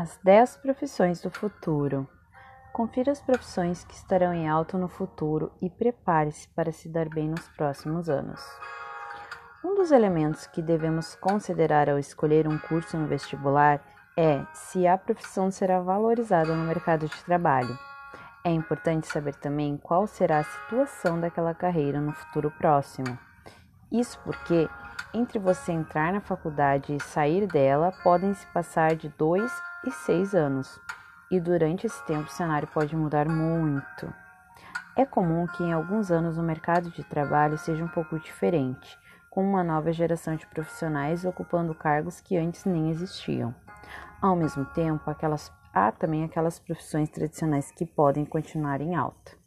As 10 profissões do futuro. Confira as profissões que estarão em alta no futuro e prepare-se para se dar bem nos próximos anos. Um dos elementos que devemos considerar ao escolher um curso no vestibular é se a profissão será valorizada no mercado de trabalho. É importante saber também qual será a situação daquela carreira no futuro próximo. Isso porque, entre você entrar na faculdade e sair dela, podem se passar de dois e seis anos, e durante esse tempo o cenário pode mudar muito. É comum que em alguns anos o mercado de trabalho seja um pouco diferente, com uma nova geração de profissionais ocupando cargos que antes nem existiam. Ao mesmo tempo, aquelas, há também aquelas profissões tradicionais que podem continuar em alta.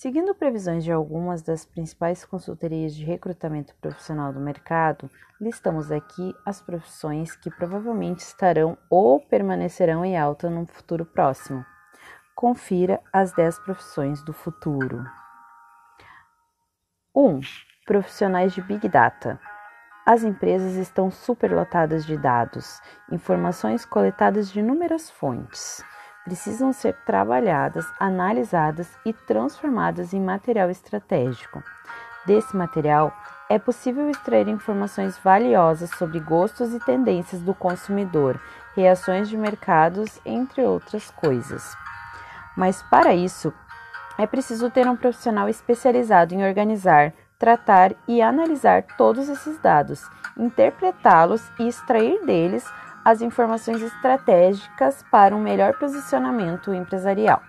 Seguindo previsões de algumas das principais consultorias de recrutamento profissional do mercado, listamos aqui as profissões que provavelmente estarão ou permanecerão em alta no futuro próximo. Confira as 10 profissões do futuro. 1. Profissionais de Big Data. As empresas estão superlotadas de dados, informações coletadas de inúmeras fontes precisam ser trabalhadas, analisadas e transformadas em material estratégico. Desse material, é possível extrair informações valiosas sobre gostos e tendências do consumidor, reações de mercados, entre outras coisas. Mas para isso, é preciso ter um profissional especializado em organizar, tratar e analisar todos esses dados, interpretá-los e extrair deles as informações estratégicas para um melhor posicionamento empresarial.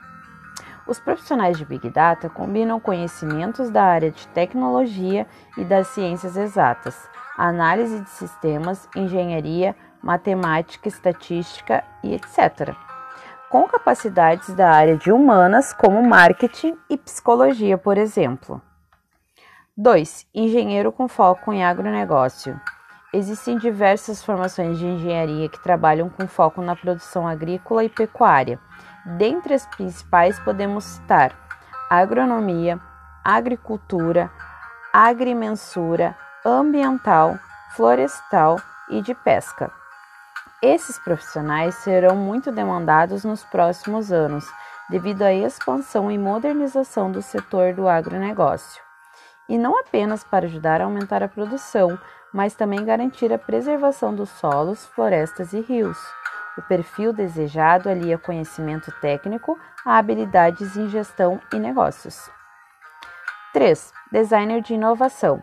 Os profissionais de Big Data combinam conhecimentos da área de tecnologia e das ciências exatas, análise de sistemas, engenharia, matemática, estatística e etc., com capacidades da área de humanas, como marketing e psicologia, por exemplo. 2. Engenheiro com foco em agronegócio. Existem diversas formações de engenharia que trabalham com foco na produção agrícola e pecuária. Dentre as principais podemos citar agronomia, agricultura, agrimensura, ambiental, florestal e de pesca. Esses profissionais serão muito demandados nos próximos anos, devido à expansão e modernização do setor do agronegócio. E não apenas para ajudar a aumentar a produção, mas também garantir a preservação dos solos, florestas e rios. O perfil desejado alia conhecimento técnico a habilidades em gestão e negócios. 3. Designer de inovação.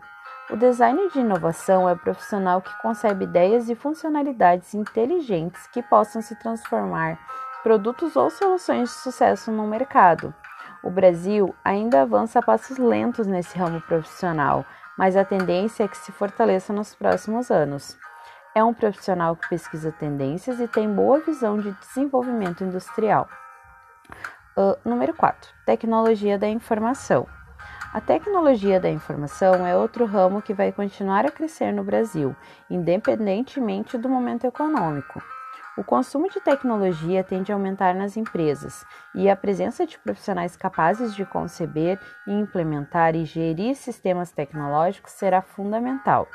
O designer de inovação é o profissional que concebe ideias e funcionalidades inteligentes que possam se transformar produtos ou soluções de sucesso no mercado. O Brasil ainda avança a passos lentos nesse ramo profissional, mas a tendência é que se fortaleça nos próximos anos. É um profissional que pesquisa tendências e tem boa visão de desenvolvimento industrial. Uh, número 4. Tecnologia da informação. A tecnologia da informação é outro ramo que vai continuar a crescer no Brasil, independentemente do momento econômico. O consumo de tecnologia tende a aumentar nas empresas e a presença de profissionais capazes de conceber, implementar e gerir sistemas tecnológicos será fundamental.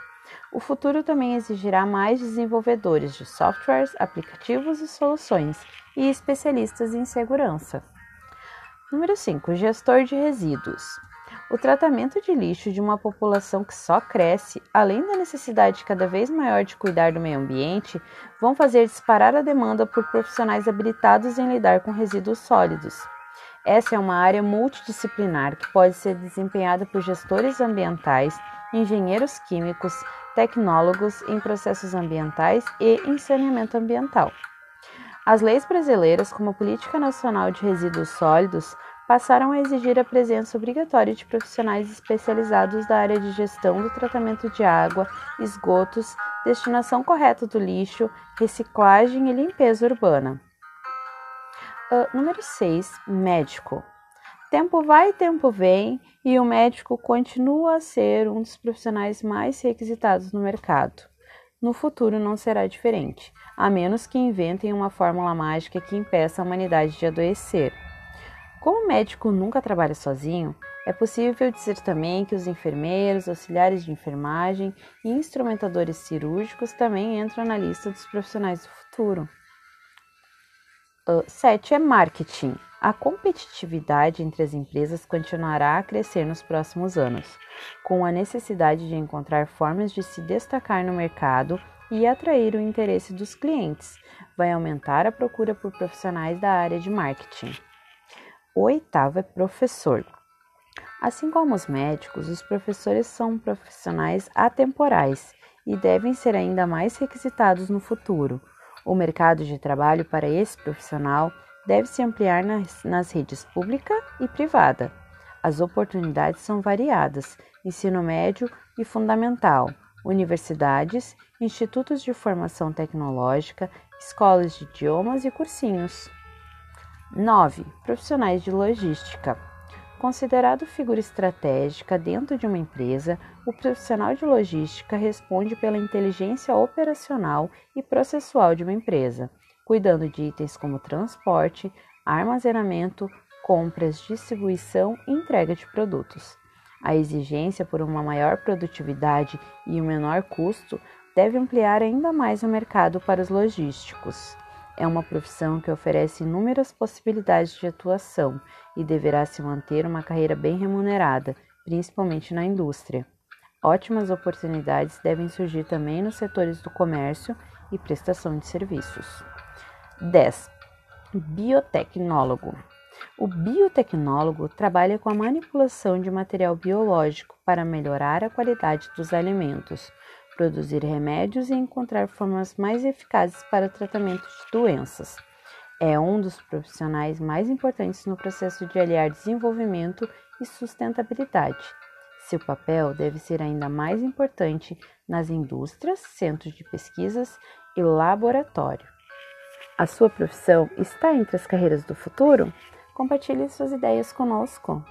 O futuro também exigirá mais desenvolvedores de softwares, aplicativos e soluções e especialistas em segurança. Número 5. Gestor de resíduos. O tratamento de lixo de uma população que só cresce, além da necessidade cada vez maior de cuidar do meio ambiente, vão fazer disparar a demanda por profissionais habilitados em lidar com resíduos sólidos. Essa é uma área multidisciplinar que pode ser desempenhada por gestores ambientais, engenheiros químicos, tecnólogos em processos ambientais e em saneamento ambiental. As leis brasileiras, como a Política Nacional de Resíduos Sólidos, passaram a exigir a presença obrigatória de profissionais especializados da área de gestão do tratamento de água, esgotos, destinação correta do lixo, reciclagem e limpeza urbana. Uh, número 6. Médico. Tempo vai, tempo vem, e o médico continua a ser um dos profissionais mais requisitados no mercado. No futuro não será diferente, a menos que inventem uma fórmula mágica que impeça a humanidade de adoecer. Como o médico nunca trabalha sozinho, é possível dizer também que os enfermeiros, auxiliares de enfermagem e instrumentadores cirúrgicos também entram na lista dos profissionais do futuro. 7 é marketing. A competitividade entre as empresas continuará a crescer nos próximos anos, com a necessidade de encontrar formas de se destacar no mercado e atrair o interesse dos clientes. Vai aumentar a procura por profissionais da área de marketing. O oitavo é professor. Assim como os médicos, os professores são profissionais atemporais e devem ser ainda mais requisitados no futuro. O mercado de trabalho para esse profissional deve se ampliar nas, nas redes pública e privada. As oportunidades são variadas: ensino médio e fundamental, universidades, institutos de formação tecnológica, escolas de idiomas e cursinhos. 9. Profissionais de logística. Considerado figura estratégica dentro de uma empresa, o profissional de logística responde pela inteligência operacional e processual de uma empresa cuidando de itens como transporte, armazenamento, compras, distribuição e entrega de produtos. A exigência por uma maior produtividade e um menor custo deve ampliar ainda mais o mercado para os logísticos. É uma profissão que oferece inúmeras possibilidades de atuação e deverá se manter uma carreira bem remunerada, principalmente na indústria. Ótimas oportunidades devem surgir também nos setores do comércio e prestação de serviços. 10. Biotecnólogo. O biotecnólogo trabalha com a manipulação de material biológico para melhorar a qualidade dos alimentos, produzir remédios e encontrar formas mais eficazes para tratamento de doenças. É um dos profissionais mais importantes no processo de aliar desenvolvimento e sustentabilidade. Seu papel deve ser ainda mais importante nas indústrias, centros de pesquisas e laboratório. A sua profissão está entre as carreiras do futuro? Compartilhe suas ideias conosco.